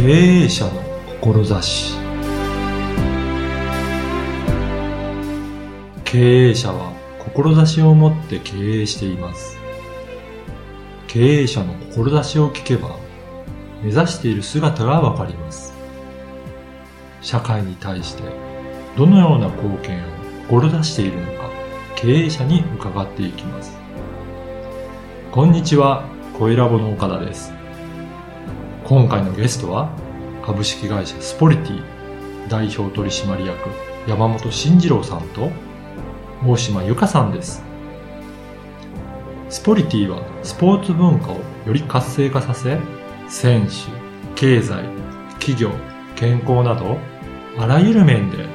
経営者の志。経営者は志を持って経営しています。経営者の志を聞けば目指している姿がわかります。社会に対してどのような貢献を志しているのか経営者に伺っていきます。こんにちは声ラボの岡田です。今回のゲストは株式会社スポリティ代表取締役山本慎次郎さんと大島由香さんです。スポリティはスポーツ文化をより活性化させ選手経済企業健康などあらゆる面で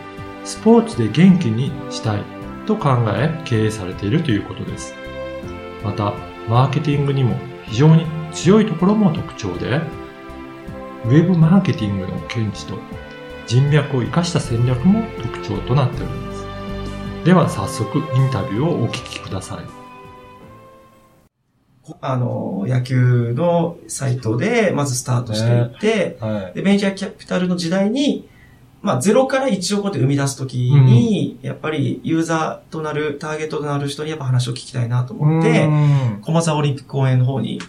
スポーツで元気にしたいと考え経営されているということです。またマーケティングにも非常に強いところも特徴でウェブマーケティングの見地と人脈を生かした戦略も特徴となっております。では早速インタビューをお聞きください。あの、野球のサイトでまずスタートしていって、ねはい、で、ベンチャーキャピタルの時代に、まあ、ゼロから1をこうやって生み出すときに、うん、やっぱりユーザーとなる、ターゲットとなる人にやっぱ話を聞きたいなと思って、駒沢オリンピック公園の方に、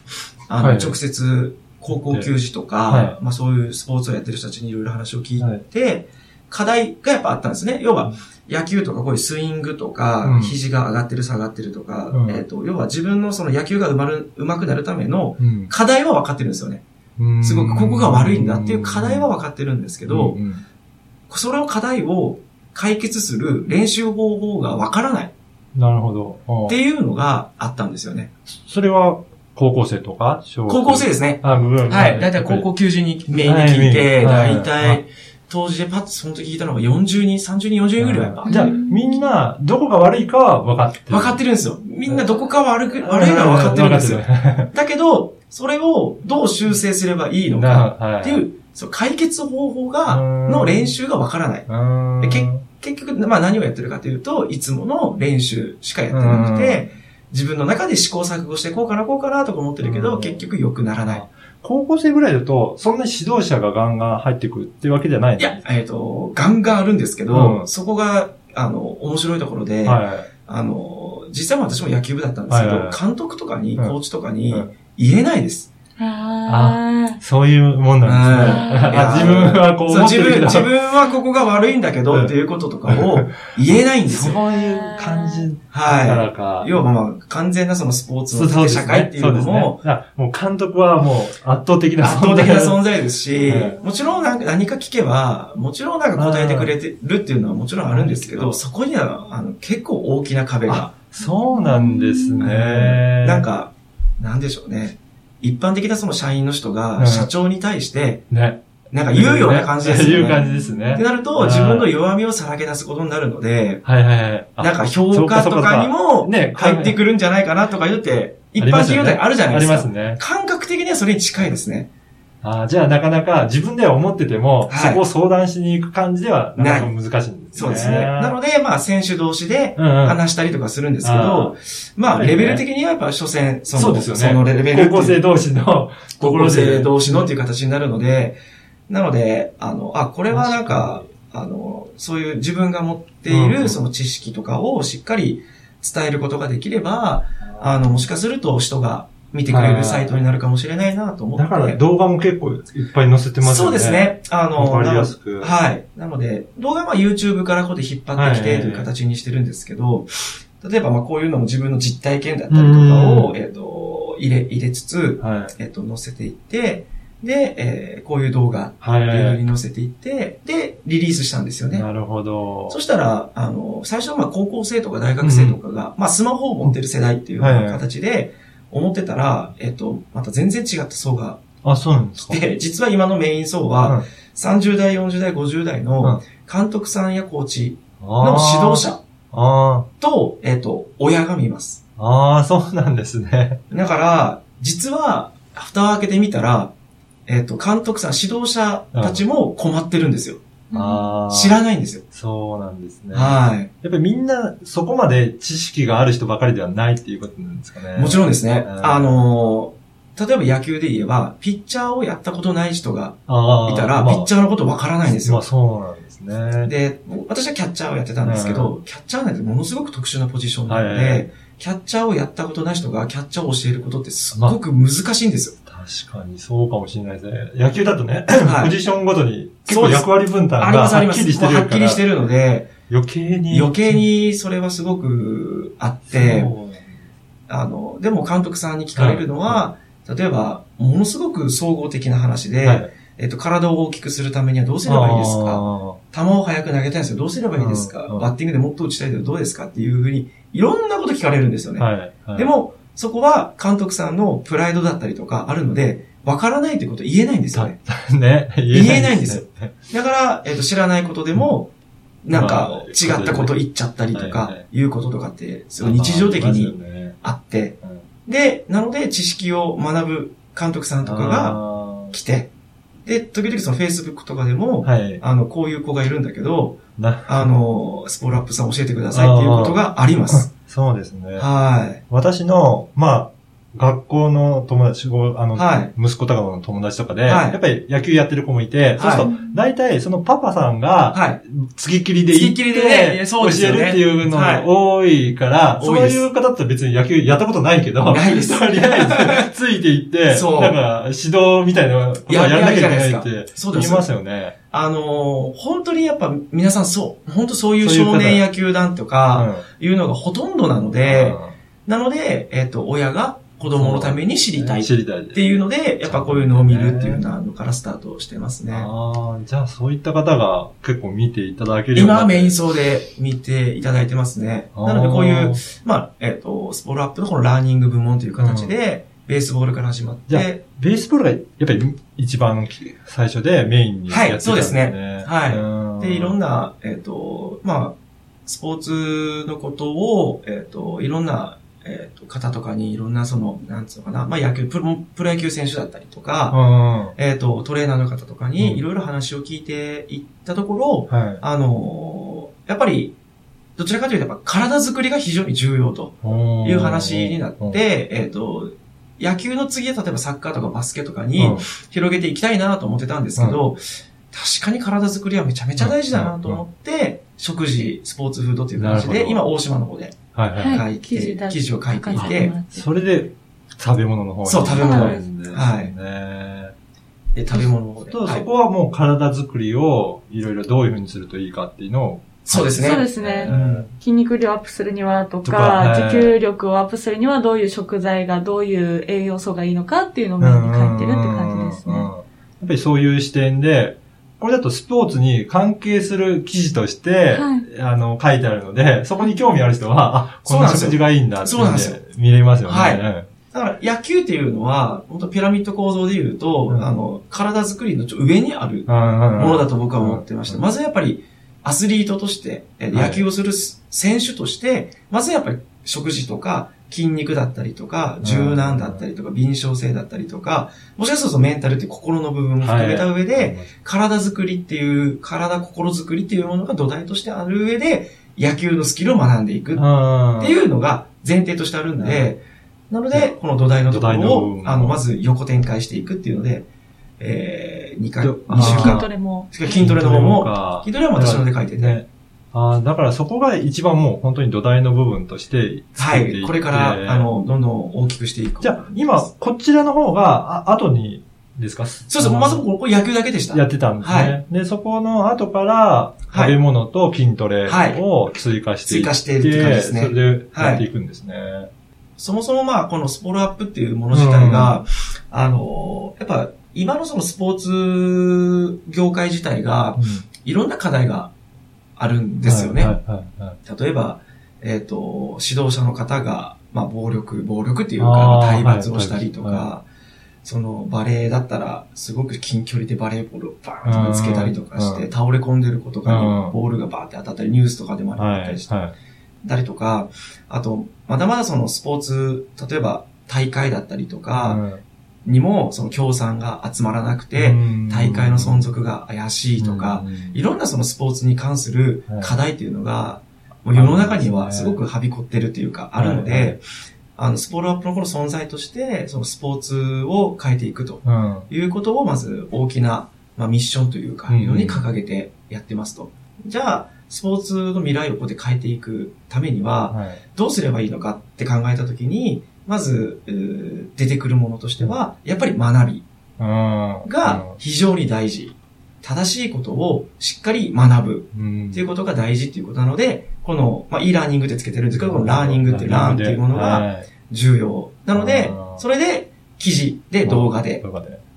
あの、はい、直接高校球児とか、はい、まあそういうスポーツをやってる人たちにいろいろ話を聞いて、はい、課題がやっぱあったんですね。要は、野球とかこういうスイングとか、うん、肘が上がってる下がってるとか、うん、えっ、ー、と、要は自分のその野球がうまる、うまくなるための課題は分かってるんですよね。うん、すごくここが悪いんだっていう課題は分かってるんですけど、それを課題を解決する練習方法が分からない。なるほど。っていうのがあったんですよね。それは高校生とか？高校生ですね。あ、部分。はい。だいたい高校90人メインで聞いて、だい。たい、当時でパッとその時聞いたのが40人、30人、40人ぐらいやっじゃあ、みんな、どこが悪いかは分かってる。分かってるんですよ。みんなどこか悪く、悪いのは分かってるんですよ。だけど、それをどう修正すればいいのかっていう、そう解決方法が、の練習が分からない。結局、まあ何をやってるかというと、いつもの練習しかやってなくて、自分の中で試行錯誤してこうかなこうかなとか思ってるけど、結局良くならない。高校生ぐらいだと、そんな指導者がガンガン入ってくるっていうわけじゃないいや、えっ、ー、と、ガンガンあるんですけど、うん、そこが、あの、面白いところで、はい、あの、実際も私も野球部だったんですけど、はいはい、監督とかに、コーチとかに言えないです。あそういうもんなんですね。自分はこう思ってるけど自分。自分はここが悪いんだけどっていうこととかを言えないんですよ。そういう感じだからか。はい。要はまあ、完全なそのスポーツの社会っていうのも、ね、もう監督はもう圧倒的な圧倒的な存在ですし、もちろんなんか何か聞けば、もちろんなんか答えてくれてるっていうのはもちろんあるんですけど、そこにはあの結構大きな壁が。そうなんですね。なんか、なんでしょうね。一般的なその社員の人が社長に対して、ね。なんか言うような感じですね。言う感じですね。ってなると、自分の弱みをさらけ出すことになるので、はいはいはい。なんか評価とかにも入ってくるんじゃないかなとか言って、一般企業であるじゃないですか。ありますね。感覚的にはそれに近いですね。あじゃあなかなか自分では思ってても、はい、そこを相談しに行く感じではなかなか難しい。そうですね。なので、まあ、選手同士で話したりとかするんですけど、まあ、レベル的にはやっぱ、所詮、その、そうですよね。そのレベル。高校生同士の、高校生同士のっていう形になるので、なので、あの、あ、これはなんか、あの、そういう自分が持っているその知識とかをしっかり伝えることができれば、あの、もしかすると人が見てくれるサイトになるかもしれないなと思って。だから動画も結構いっぱい載せてますよね。そうですね。あの、わかりやすく。はい。なので、動画は YouTube からここで引っ張ってきてという形にしてるんですけど、例えばまあこういうのも自分の実体験だったりとかを、えっ、と、入れ、入れつつ、はい、えっ、と、載せていって、で、えー、こういう動画っていうに載せていって、で、リリースしたんですよね。なるほど。そしたら、あの、最初はまあ高校生とか大学生とかが、うん、まあスマホを持ってる世代っていうような形で、思ってたら、えっと、また全然違った層が。あ、そうなんですか？で、実は今のメイン層は、30代、40代、50代の監督さんやコーチの指導者と、えっと、親が見ます。ああ、そうなんですね。だから、実は、蓋を開けてみたら、えっと、監督さん、指導者たちも困ってるんですよ。知らないんですよ。そうなんですね。はい。やっぱりみんなそこまで知識がある人ばかりではないっていうことなんですかね。もちろんですね。あの例えば野球で言えば、ピッチャーをやったことない人があいたら、まあピッチャーのことわからないんですよ。まあそうなんですね。で、私はキャッチャーをやってたんですけど、キャッチャーなんてものすごく特殊なポジションなので、キャッチャーをやったことない人がキャッチャーを教えることってすごく難しいんですよ。確かにそうかもしれないですね。野球だとね、はいポジションごとに結構役割分担。がはっきりしてるから。はっきりしてるので、余計に。余計にそれはすごくあって、あの、でも監督さんに聞かれるのは、例えば、ものすごく総合的な話で、はいえっと、体を大きくするためにはどうすればいいですか？あ球を速く投げたいんですよ。どうすればいいですか、バッティングでもっと打ちたいけどどうですか？っていうふうに、いろんなこと聞かれるんですよね。はいで、も、そこは監督さんのプライドだったりとかあるので、わからないということを言えないんですよね。ね、言えないんですよね。だから、えっと、知らないことでも、なんかまあ違ったこと言っちゃったりとかい、いうこととかって、すごい日常的にあって、うんで、なので知識を学ぶ監督さんとかがあ来て、で、時々その Facebook とかでも、ーはい。あの、こういう子がいるんだけど、な、あの、スポールアップさん教えてくださいっていうことがあります。そうですね。はい。私の、まあ、学校の友達、あの、はい息子とかの友達とかで、はいやっぱり野球やってる子もいて、そうすると、大体そのパパさんが、はい。付きっきりで行って、ね教えるっていうのはいが多いから、そう多いう方って別に野球やったことないけど、ないです とりあえず、ついていって、そうなんか、指導みたいなことはやらなきゃいけないって言いますよね。あのー本当にやっぱ皆さんそう、本当そういう少年野球団とか、いうのがほとんどなのうん。で、なので、えっ、と、親が子供のために知りたいっ知りたい。ていうので、やっぱこういうのを見るっていうようなのからスタートしてますね。ああ、じゃあそういった方が結構見ていただけるようにな今はメイン層で見ていただいてますね。なのでこういう、まあ、えっ、と、スポールアップのこのラーニング部門という形で、ベースボールから始まっじゃあて、ベースボールがやっぱり一番最初でメインにやってたんね。はいそうですね。はい。いで、いろんな、えっ、と、まあ、スポーツのことを、えっ、と、いろんな、えっ、と、方とかにいろんなその、なんつうのかな、まあ野球、プロプロ野球選手だったりとか、うん。えっ、と、トレーナーの方とかうん。にいろいろ話を聞いていったところ、はい。あのーやっぱり、どちらかというと、やっぱ体作りが非常に重要といいう話になって、えっ、と、野球の次は例えばサッカーとかバスケとかに広げていきたいなと思ってたんですけど、確かに体作りはめちゃめちゃ大事だなと思って、食事、スポーツフードという形で、今大島の方ではいはい。書いて、記事を書いてい書て、それで食べ物の方に。そう食べ物ですね。はいねで食べ物の方で。そこはもう体作りをいろいろどういうふうにするといいかっていうのを。そうですね。そうですね。うん。筋肉量アップするにはととかか、はい。持久力をアップするにはどういう食材が、どういう栄養素がいいのかっていうのをメインに書いてるって感じですね。やっぱりそういう視点で、これだとスポーツに関係する記事として、はい。あの、書いてあるので、そこに興味ある人は、あ、こんな食事がいいんだってそうなんですよ。見れますよね。だから野球っていうのは、本当ピラミッド構造で言うと、うん。あの、体作りのちょ上にあるもものだと僕は思ってました。うん。まずやっぱり、アスリートとして、野球をする選手として、まずやっぱり食事とか、筋肉だったりとか、柔軟だったりとか、敏捷性だったりとか、もしかするとメンタルって心の部分も含めた上で、体作りっていう、体心作りっていうものが土台としてある上で、野球のスキルを学んでいくっっていうのが前提としてあるんで、なので、この土台のところを。あの、まず横展開していくっていうので、えー、2回、ど2週筋間ト。レも。しかも筋トレの方も、か筋トレは私ので書いてて、ね。あーだからそこが一番もう本当に土台の部分としてはい。作っていってこれから、あ、の、どんどん大きくしていく。じゃあ今、こちらの方が、あ後にですか？そうそう、まずここ野球だけでした。やってたんですね。はいで、そこの後から、はい食べ物と筋トレはいを追加していって、追加しているって感じですねそれでやっていくんですね。そもそもまあ、このスポールアップっていうもの自体が、あの、やっぱ、今のそのスポーツ業界自体が、いろんな課題があるんですよね。例えば、えっ、と、指導者の方が、まあ、暴力、暴力っていうか、体罰をしたりとか、はその、バレーだったら、すごく近距離でバレーボールをバーンとぶつけたりとかして、うん倒れ込んでる子とかにうん。ボールがバーって当たったり、ニュースとかでもあはいったりして、はいたりとか、あと、まだまだそのスポーツ、例えば大会だったりとか、にも、その協賛が集まらなくて、うん大会の存続が怪しいとか、うんいろんなそのスポーツに関する課題っていうのが、もう世の中にはすごくはびこってるっていうか、あるので、あの、スポールアップのこの存在として、そのスポーツを変えていくとうん。いうことを、まず大きな、まあ、ミッションというか、うんいうのに掲げてやってますと。じゃあ、スポーツの未来をここで変えていくためには、はい。どうすればいいのかって考えたときに、まず、出てくるものとしては、やっぱり学びうん。が非常に大事。正しいことをしっかり学ぶうん、っていうことが大事っていうことなので、この、まあ、e ラーニングってつけてるんですけど、このラーニングっていうラーンっていうものがはい重要。なのでそれで記事で動画で。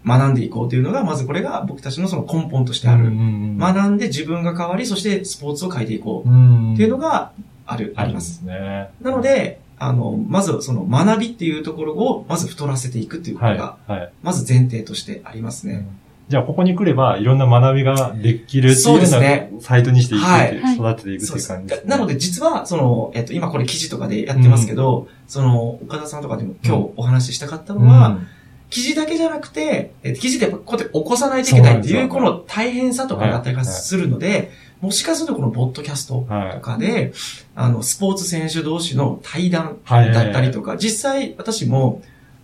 学んでいこうというのが、まずこれが僕たちのその根本としてある。ん学んで自分が変わり、そしてスポーツを変えていこううんっていうのがある、ありま。すすね。なので、あの、まずその学びっていうところを、まず太らせていくっていうことはい。が、はい。まず前提としてありますね。じゃあ、ここに来れば、いろんな学びができるっていうよそうですうねなサイトにしていくって育てていくってそうですいう感じです、ね。なので、実は、その、えっと、今これ記事とかでやってますけど、その、岡田さんとかでも今日お話ししたかったのは、うん記事だけじゃなくて、え記事でこうやって起こさないといけないっていう、この大変さとかだったりがするので、もしかするとこのポッドキャストとかで、あの、スポーツ選手同士の対談はい。だったりとか、実際私も、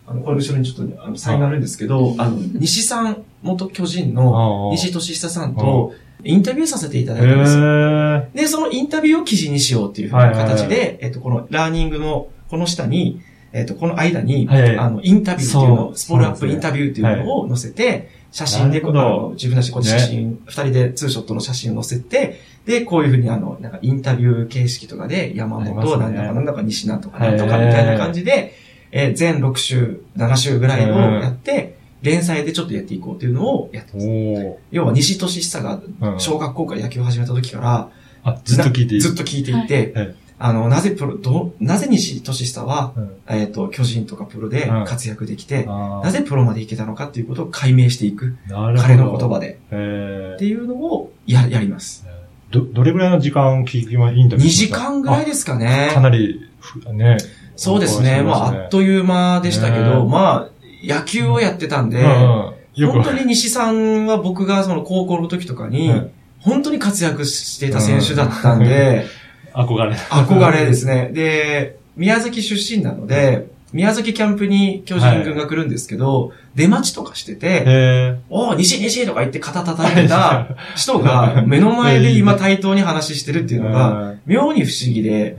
あの、これ後ろにちょっと、あの、サインがあるんですけど、あの、西さん、元巨人の西俊久さんと、インタビューさせていただいたんですよ。へで、そのインタビューを記事にしようっていうふうな形で、えっと、このラーニングの、この下に、えっと、この間に、はい。はいあの、インタビューっていうのそを、スポールアップインタビューっていうのを載せて、写真で、なるほど。あの自分たちこう写真、二、人でツーショットの写真を載せて、で、こういうふうにあの、なんかインタビュー形式とかで、山本、なんだかなんだか西なんとかなんとかみたいな感じで、えー全6週、7週ぐらいをやって、連載でちょっとやっていこうっていうのをやってます。お要は西俊久が小学校から野球を始めた時から、あ、ずっと聞いて。ずっと聞いていて、はいあの、なぜプロ、どう、なぜ西俊久は、うん。えっ、と、巨人とかプロで活躍できて、あー。なぜプロまで行けたのかっていうことを解明していく。彼の言葉で。へっていうのをや、やります。ーど、どれぐらいの時間聞きま、インタビュー2時間ぐらいですかね。あ。かなりふ、ね。そうですね。まあ、あっという間でしたけど、ね。まあ、野球をやってたんで、うん。本当に西さんは僕がその高校の時とかに、うん。本当に活躍していた選手だったんで、憧れ。憧れですね。で、宮崎出身なので、宮崎キャンプに巨人軍が来るんですけど、出待ちとかしてて、へおー、西西とか言って肩叩いてた 人が目の前で今対等に話してるっていうのが、妙に不思議で、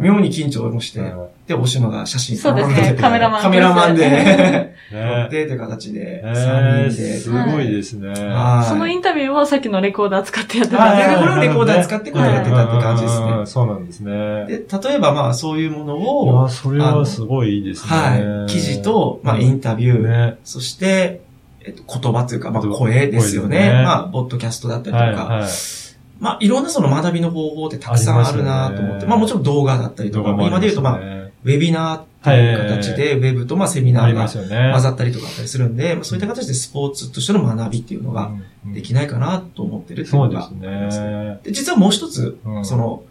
妙に緊張もして、で、大島が写真そうですね。撮っててカメラマンカメラマンで、ね。撮ってって形で、え3ー人で。すごいですね。はい。そのインタビューをさっきのレコーダー使ってやってたんはいですこれをレコーダー使ってこれをやってたって感じですね。そうなんですね。で、例えばまあそういうものいをや、、それはすごいいいですね。はい、記事と、まあインタビュー、ね。そして、えっと、言葉というか、まあ声ですよね。まあ、ポッドキャストだったりとか。まあ、いろんなその学びの方法ってたくさんあるなと思って、まあもちろん動画だったりとか、今で言うとまあ、あ、ウェビナーっていう形で、ウェブとまあセミナーが。混ざったりとかあったりするんで、まあ、そういった形でスポーツとしての学びっていうのがうんできないかなと思ってるっていうのがありますね。ね。で実はもう一つ、うんその、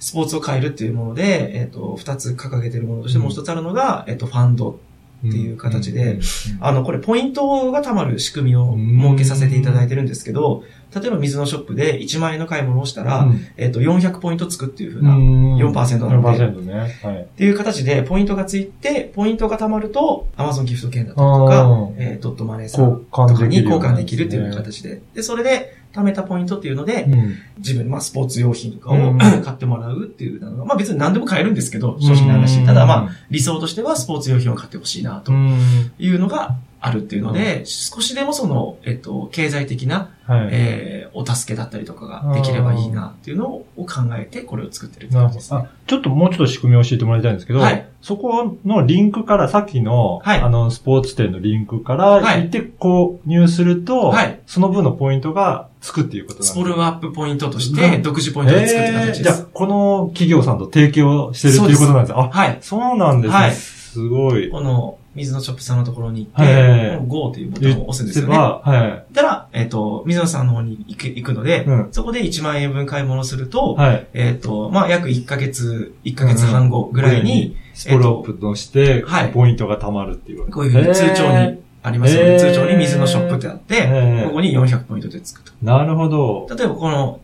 スポーツを変えるっていうもので、えっ、と、二つ掲げてるものとしてもう一つあるのが、えっ、と、ファンドっていう形であの、これポイントが貯まる仕組みを設けさせていただいてるんですけど、例えば水のショップで1万円の買い物をしたら、うん。えっと、400ポイントつくっていうふうな、っうん。4%なので。4%ね。はい。ていう形でポイントがついて、ポイントが貯まると、Amazon ギフト券だったりとかうん、えードットマネーさん交とかに交換できるっていう形で。で、それで貯めたポイントっていうので、うん。自分、まあ、スポーツ用品とかを、うん。買ってもらうっていうのが、まあ別に何でも買えるんですけど、正直な話。ただまあ、理想としてはスポーツ用品を買ってほしいなとうん。いうのがあるっていうので、少しでもその、えっと、経済的な、はい。えーお助けだったりとかができればいいなっていうのを考えて、これを作ってるってですね。あ、ちょっともうちょっと仕組みを教えてもらいたいんですけど、はいそこのリンクから、さっきの、はいあの、スポーツ店のリンクからはい行って購入すると、はいその分のポイントがつくっていうことなんですスポルアップポイントとして、うん独自ポイントで作って形です。じゃあ、この企業さんと提携をしてるっていうことなんですあ、はい。そうなんですね。はいすごい。この、水野ショップさんのところに行って、はい GO というボタンを押すんですよね。はたら、えっ、と、水野さんの方に行く行くので、うんそこで1万円分買い物すると、い。はい。えっ、と、まあ、約1ヶ月、1ヶ月半後ぐらいに、スポロップとしてはい、ポイントが貯まるっていう。こういうふうに通帳にありますよね。へー通帳に水のショップってあって、へーここに400ポイントでつくと。なるほど。例えばこの、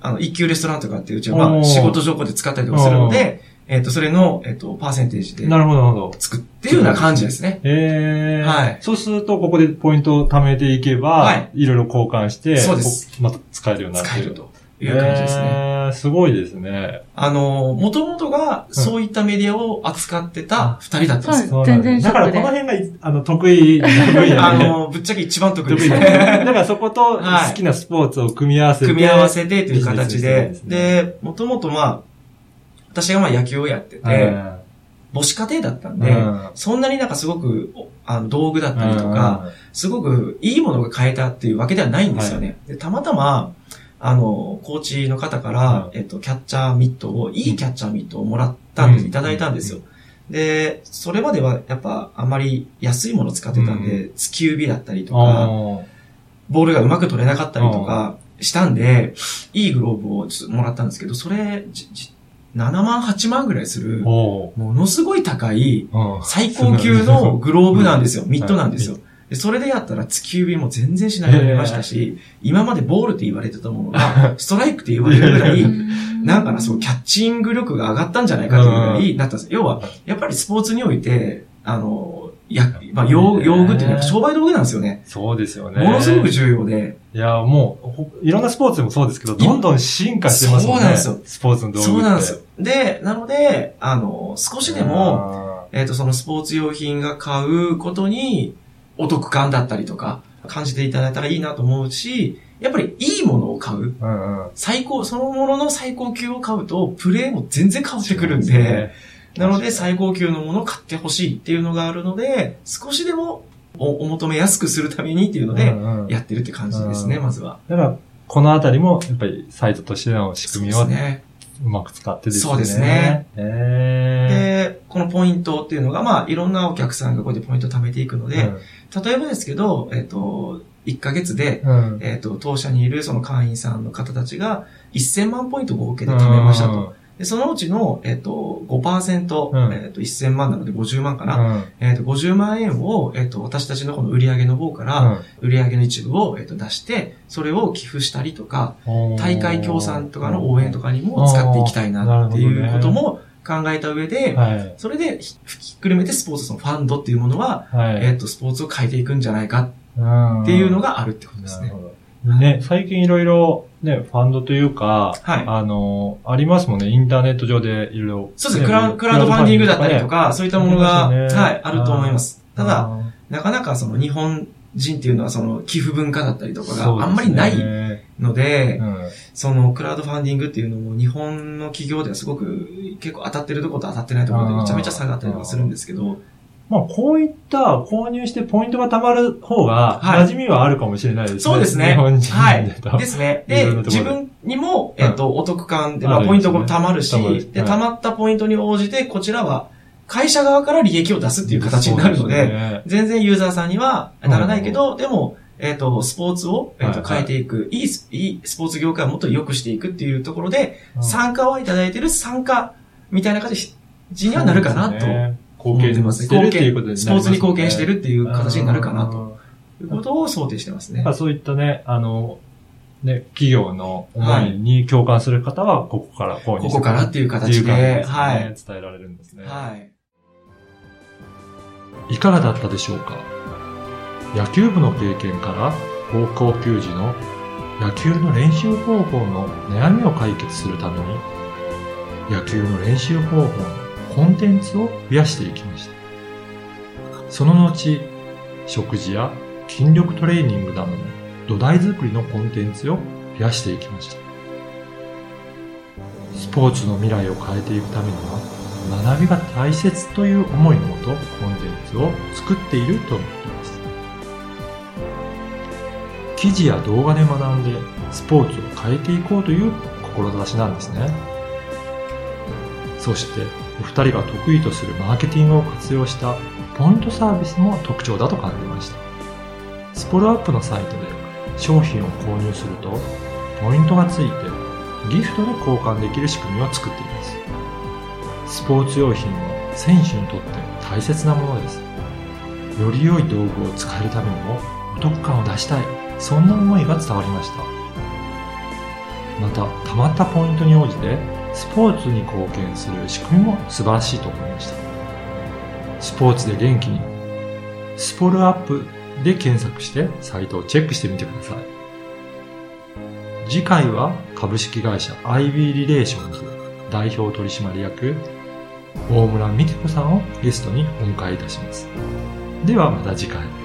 あの、一級レストランとかってうちは、まあ、仕事情報で使ったりとかするので、えっ、と、それの、えっ、と、パーセンテージでなるほど、なるほど。作っていうような感じですね。ええはいそうすると、ここでポイントを貯めていけば、はいい。ろいろ交換して、そうですこまた使えるようになって使えるという感じですね。ええすごいですね。あの、もともとがそういったメディアを扱ってた二人だったんですよ。そう全然だからこの辺がい、あの、得意な分野で。あの、ぶっちゃけ一番得意得意だですね。だからそことはい好きなスポーツを組み合わせて。組み合わせてという形でで、もともとまあ、私がまあ野球をやってて、うん。母子家庭だったんで、うん。そんなになんかすごく、おあの、道具だったりとか、すごくいいものが買えたっていうわけではないんですよね。でたまたま、あの、コーチの方から、えっと、キャッチャーミットを、いいキャッチャーミットをもらったんです、うん。いただいたんですよ。で、それまではやっぱあまり安いもの使ってたんで、突き指だったりとか、あボールがうまく取れなかったりとかしたんで、いいグローブをもらったんですけど、それ、じじ7万、8万ぐらいするものすごい高い、うん最高級の グローブなんですよ。うんミットなんですよ。でそれでやったら突き指も全然しなくなりましたし、今までボールって言われてたものが、ストライクって言われるぐらい、なんかな、そう、キャッチング力が上がったんじゃないかというぐらいなったんです。要は、やっぱりスポーツにおいて、あの、や、まあ、用用具っていうのは商売道具なんですよね。そうですよね。ものすごく重要で、いや、もうほ、いろんなスポーツでもそうですけど、どんどん進化してますもんね。そうなんですよスポーツの道具って。そうなんですよ。で、なので、あの、少しでも、も、えっ、と、そのスポーツ用品が買うことにお得感だったりとか、感じていただいたらいいなと思うし、やっぱりいいものを買う。うんうん。最高、そのものの最高級を買うと、プレーも全然変わってくるんで、なので最高級のものを買ってほしいっていうのがあるので、少しでもおお求めやすくするためにっていうので、うんうんやってるって感じですね、うんまずは。だから、このあたりも、やっぱりサイトとしての仕組みをね。うまく使ってですね。そうですね。えで、このポイントっていうのが、まあ、いろんなお客さんがこうやってポイントを貯めていくのーで、例えばですけど、えっ、と、1ヶ月で、うんうんえっ、と、当社にいるその会員さんの方たちが1000万ポイント合計で貯めましたと。で、そのうちの、えっ、と、5%、うんえっ、と、1000万なので50万かな。うんえっ、と、50万円を、えっ、と、私たちのこの売上の方から、売上の一部を、えっ、と、出して、それを寄付したりとか、うん大会協賛とかの応援とかにも使っていきたいなっていうことも考えた上で、はい。それでひひっくるめてスポーツのファンドっていうものは、はい。えっ、と、スポーツを変えていくんじゃないかっっていうのがあるってことですね。ね、最近いろいろ、ね、ファンドというか、はい。あの、ありますもんね、インターネット上でいろいろ。そうですね、クラウクラウドファンディングだったりとか、そういったものが、ね。はい、あると思います。ただ、あなかなかその日本人っていうのはその寄付文化だったりとかーがあんまりないそうですねので、うん。そのクラウドファンディングっていうのも日本の企業ではすごく結構当たってるところと当たってないところでめちゃめちゃ差があったりとかするんですけど、まあ、こういった購入してポイントが貯まる方が、はい。馴染みはあるかもしれないですね。そうですね。日本人はい。ですね。で、自分にも、えっと、お得感で、まあ、ポイントが貯まるし、で、はい。貯まったポイントに応じて、こちらは、会社側から利益を出すっていう形になるので、そうすね。全然ユーザーさんにはならないけど、でも、えっ、と、スポーツを、えっとはいはい。変えていく、いいス、いいスポーツ業界をもっと良くしていくっていうところで、うん。参加をいただいている参加みたいな形にはなるかなと貢思ってますね。献してるっていうことになりますスポーツに貢献してるっていう形になるかなうんということを想定してますねまあ。そういったね、あの、ね、企業の思いに共感する方は、ここから購入ここからっていう形で、ね。はい。伝えられるんですね。はい。いかがだったでしょうか？野球部の経験から高校球児の野球の練習方法の悩みを解決するために野球の練習方法のコンテンツを増やしていきました。その後、食事や筋力トレーニングなどの土台作りのコンテンツを増やしていきました。スポーツの未来を変えていくためには学びが大切という思いのもとコンテンツを作っていると思っています記事や動画で学んでスポーツを変えていこうという志なんですねそしてお二人が得意とするマーケティングを活用したポイントサービスも特徴だと感じましたスポルアップのサイトで商品を購入するとポイントがついてギフトで交換できる仕組みを作っていますスポーツ用品は選手にとって大切なものです。より良い道具を使えるためにもお得感を出したい。そんな思いが伝わりました。また、貯まったポイントに応じてスポーツに貢献する仕組みも素晴らしいと思いました。スポーツで元気に、スポルアップで検索してサイトをチェックしてみてください。次回は株式会社 IB リレーションズ代表取締役大村美希子さんをゲストにお迎えいたします。ではまた次回。